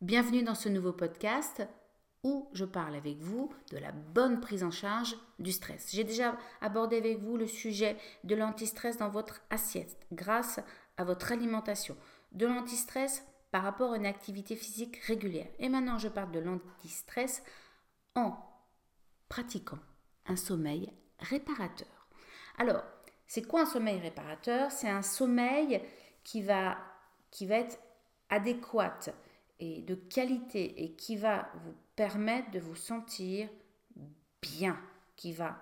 Bienvenue dans ce nouveau podcast où je parle avec vous de la bonne prise en charge du stress. J'ai déjà abordé avec vous le sujet de l'antistress dans votre assiette grâce à votre alimentation, de l'antistress par rapport à une activité physique régulière. Et maintenant, je parle de l'antistress en pratiquant un sommeil réparateur. Alors, c'est quoi un sommeil réparateur? C'est un sommeil qui va, qui va être adéquat et de qualité et qui va vous permettre de vous sentir bien, qui va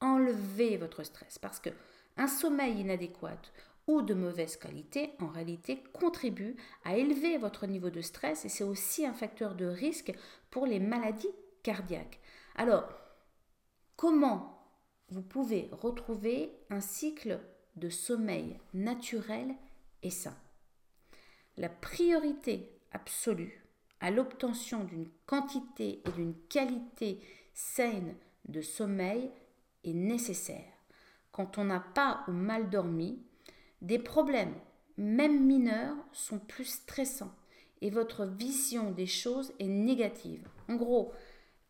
enlever votre stress. Parce que un sommeil inadéquat ou de mauvaise qualité, en réalité, contribue à élever votre niveau de stress et c'est aussi un facteur de risque pour les maladies cardiaques. Alors, comment vous pouvez retrouver un cycle de sommeil naturel et sain? La priorité absolue à l'obtention d'une quantité et d'une qualité saine de sommeil est nécessaire. Quand on n'a pas ou mal dormi, des problèmes, même mineurs, sont plus stressants et votre vision des choses est négative. En gros,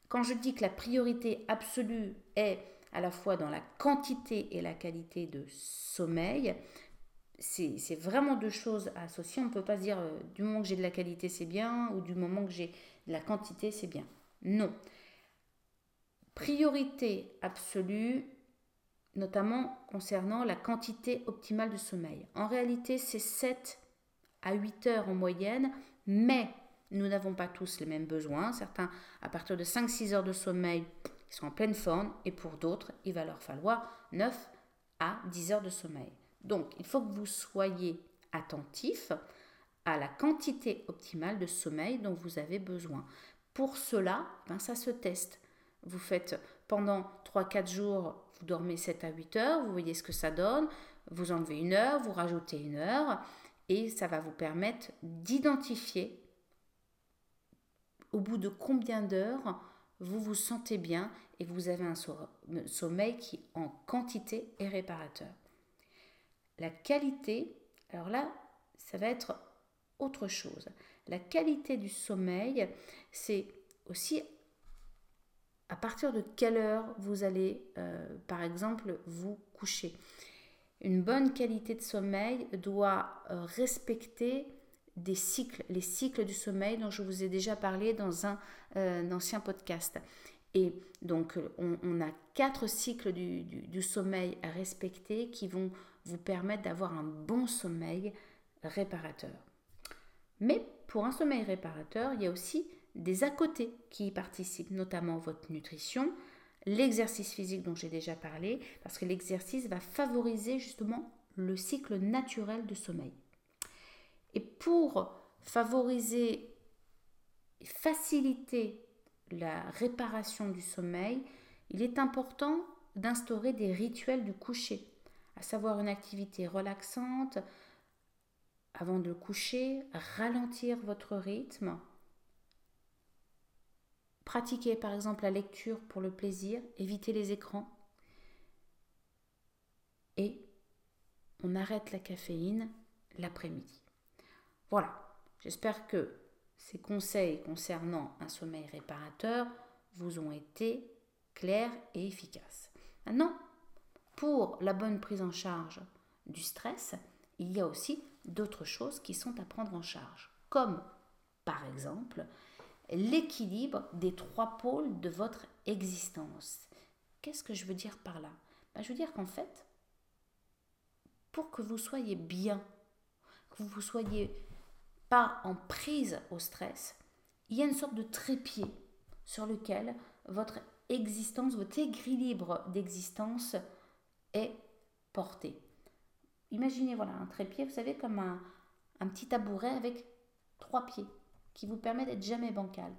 quand je dis que la priorité absolue est à la fois dans la quantité et la qualité de sommeil, c'est vraiment deux choses à associer. On ne peut pas dire euh, du moment que j'ai de la qualité, c'est bien, ou du moment que j'ai de la quantité, c'est bien. Non. Priorité absolue, notamment concernant la quantité optimale de sommeil. En réalité, c'est 7 à 8 heures en moyenne, mais nous n'avons pas tous les mêmes besoins. Certains, à partir de 5-6 heures de sommeil, ils sont en pleine forme, et pour d'autres, il va leur falloir 9 à 10 heures de sommeil. Donc, il faut que vous soyez attentif à la quantité optimale de sommeil dont vous avez besoin. Pour cela, ben, ça se teste. Vous faites pendant 3-4 jours, vous dormez 7 à 8 heures, vous voyez ce que ça donne, vous enlevez une heure, vous rajoutez une heure, et ça va vous permettre d'identifier au bout de combien d'heures vous vous sentez bien et vous avez un sommeil qui en quantité est réparateur. La qualité, alors là, ça va être autre chose. La qualité du sommeil, c'est aussi à partir de quelle heure vous allez, euh, par exemple, vous coucher. Une bonne qualité de sommeil doit euh, respecter des cycles, les cycles du sommeil dont je vous ai déjà parlé dans un, euh, ancien podcast. Et donc, on, a quatre cycles du, sommeil à respecter qui vont vous permettre d'avoir un bon sommeil réparateur. Mais pour un sommeil réparateur, il y a aussi des à côté qui y participent, notamment votre nutrition, l'exercice physique dont j'ai déjà parlé, parce que l'exercice va favoriser justement le cycle naturel de sommeil. Et pour favoriser faciliter la réparation du sommeil, il est important d'instaurer des rituels du coucher à savoir une activité relaxante avant de coucher, ralentir votre rythme, pratiquer par exemple la lecture pour le plaisir, éviter les écrans et on arrête la caféine l'après-midi. Voilà, j'espère que ces conseils concernant un sommeil réparateur vous ont été clairs et efficaces. Maintenant, pour la bonne prise en charge du stress, il y a aussi d'autres choses qui sont à prendre en charge, comme par exemple l'équilibre des trois pôles de votre existence. Qu'est-ce que je veux dire par là? Ben, Je veux dire qu'en fait, pour que vous soyez bien, que vous soyez pas en prise au stress, il y a une sorte de trépied sur lequel votre existence, votre équilibre d'existence est porté. Imaginez voilà un trépied, vous savez, comme un, un petit tabouret avec trois pieds qui vous permet d'être jamais bancal.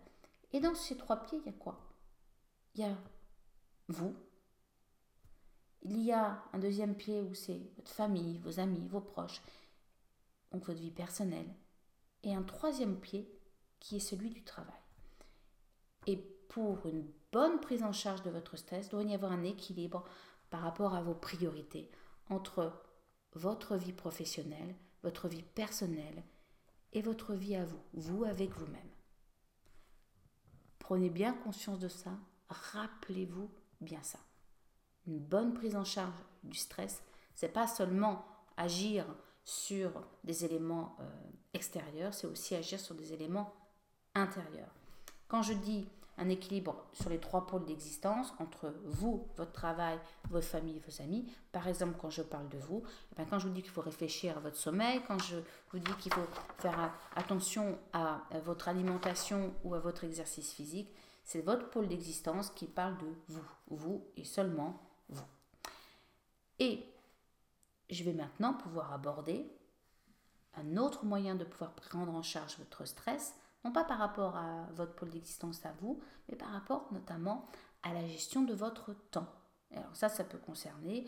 Et dans ces trois pieds, il y a quoi? Il y a vous. Il y a un deuxième pied où c'est votre famille, vos amis, vos proches, donc votre vie personnelle. Et un troisième pied qui est celui du travail. Et pour une bonne prise en charge de votre stress, il doit y avoir un équilibre par rapport à vos priorités entre votre vie professionnelle, votre vie personnelle et votre vie à vous, vous avec vous-même. Prenez bien conscience de ça, rappelez-vous bien ça. Une bonne prise en charge du stress, c'est pas seulement agir sur des éléments euh, extérieurs, c'est aussi agir sur des éléments intérieurs. Quand je dis un équilibre sur les trois pôles d'existence entre vous, votre travail, votre famille, vos amis. Par exemple, quand je parle de vous, eh quand je vous dis qu'il faut réfléchir à votre sommeil, quand je vous dis qu'il faut faire attention à votre alimentation ou à votre exercice physique, c'est votre pôle d'existence qui parle de vous, vous et seulement vous. Et je vais maintenant pouvoir aborder un autre moyen de pouvoir prendre en charge votre stress, non pas par rapport à votre pôle d'existence à vous, mais par rapport notamment à la gestion de votre temps. alors ça, ça peut concerner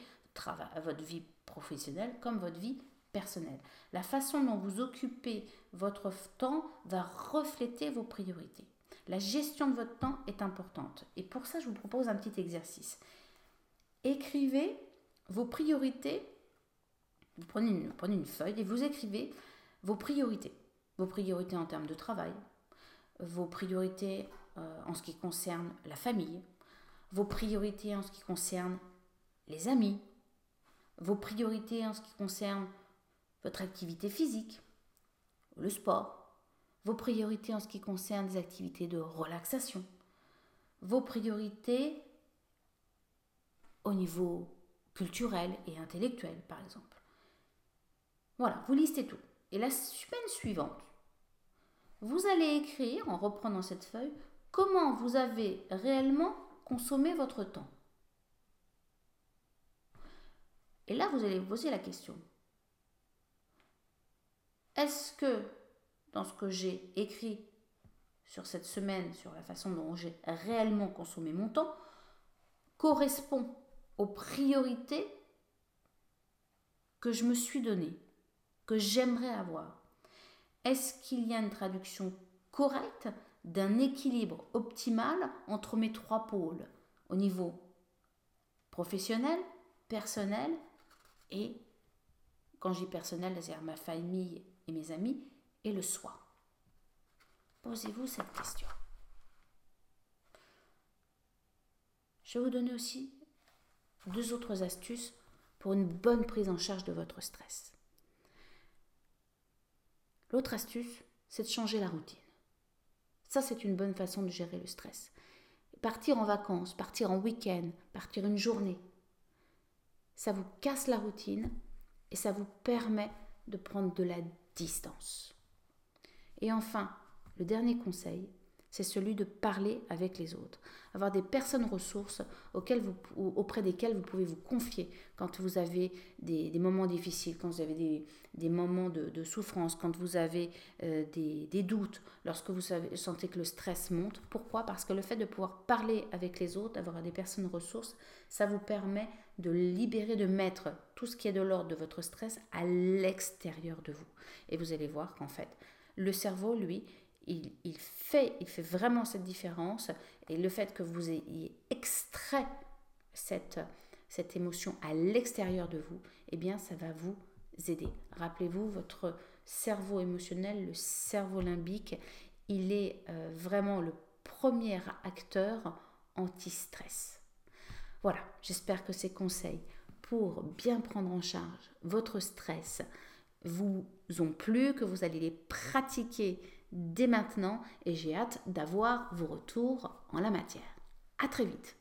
votre vie professionnelle comme votre vie personnelle. La façon dont vous occupez votre temps va refléter vos priorités. La gestion de votre temps est importante. Et pour ça, je vous propose un petit exercice. Écrivez vos priorités. Vous prenez une, feuille et vous écrivez vos priorités vos priorités en termes de travail, vos priorités euh, en ce qui concerne la famille, vos priorités en ce qui concerne les amis, vos priorités en ce qui concerne votre activité physique, le sport, vos priorités en ce qui concerne les activités de relaxation, vos priorités au niveau culturel et intellectuel, par exemple. Voilà, vous listez tout. Et la semaine suivante, vous allez écrire, en reprenant cette feuille, comment vous avez réellement consommé votre temps. Et là, vous allez vous poser la question. Est-ce que dans ce que j'ai écrit sur cette semaine, sur la façon dont j'ai réellement consommé mon temps, correspond aux priorités que je me suis données? Que j'aimerais avoir Est-ce qu'il y a une traduction correcte d'un équilibre optimal entre mes trois pôles au niveau professionnel, personnel et, quand j'ai personnel, c'est-à-dire ma famille et mes amis, et le soi? Posez-vous cette question. Je vais vous donner aussi deux autres astuces pour une bonne prise en charge de votre stress. L'autre astuce, c'est de changer la routine. Ça, c'est une bonne façon de gérer le stress. Partir en vacances, partir en week-end, partir une journée, ça vous casse la routine et ça vous permet de prendre de la distance. Et enfin, le dernier conseil, c'est celui de parler avec les autres. Avoir des personnes ressources auxquelles vous, auprès desquelles vous pouvez vous confier quand vous avez des, moments difficiles, quand vous avez des, moments de, souffrance, quand vous avez euh, des, doutes, lorsque vous sentez que le stress monte. Pourquoi? Parce que le fait de pouvoir parler avec les autres, d'avoir des personnes ressources, ça vous permet de libérer, de mettre tout ce qui est de l'ordre de votre stress à l'extérieur de vous. Et vous allez voir qu'en fait, le cerveau, lui, il, fait, il fait vraiment cette différence. Et le fait que vous ayez extrait cette, cette émotion à l'extérieur de vous, eh bien, ça va vous aider. Rappelez-vous, votre cerveau émotionnel, le cerveau limbique, il est euh, vraiment le premier acteur anti-stress. Voilà, j'espère que ces conseils pour bien prendre en charge votre stress vous ont plu, que vous allez les pratiquer dès maintenant et j'ai hâte d'avoir vos retours en la matière. À très vite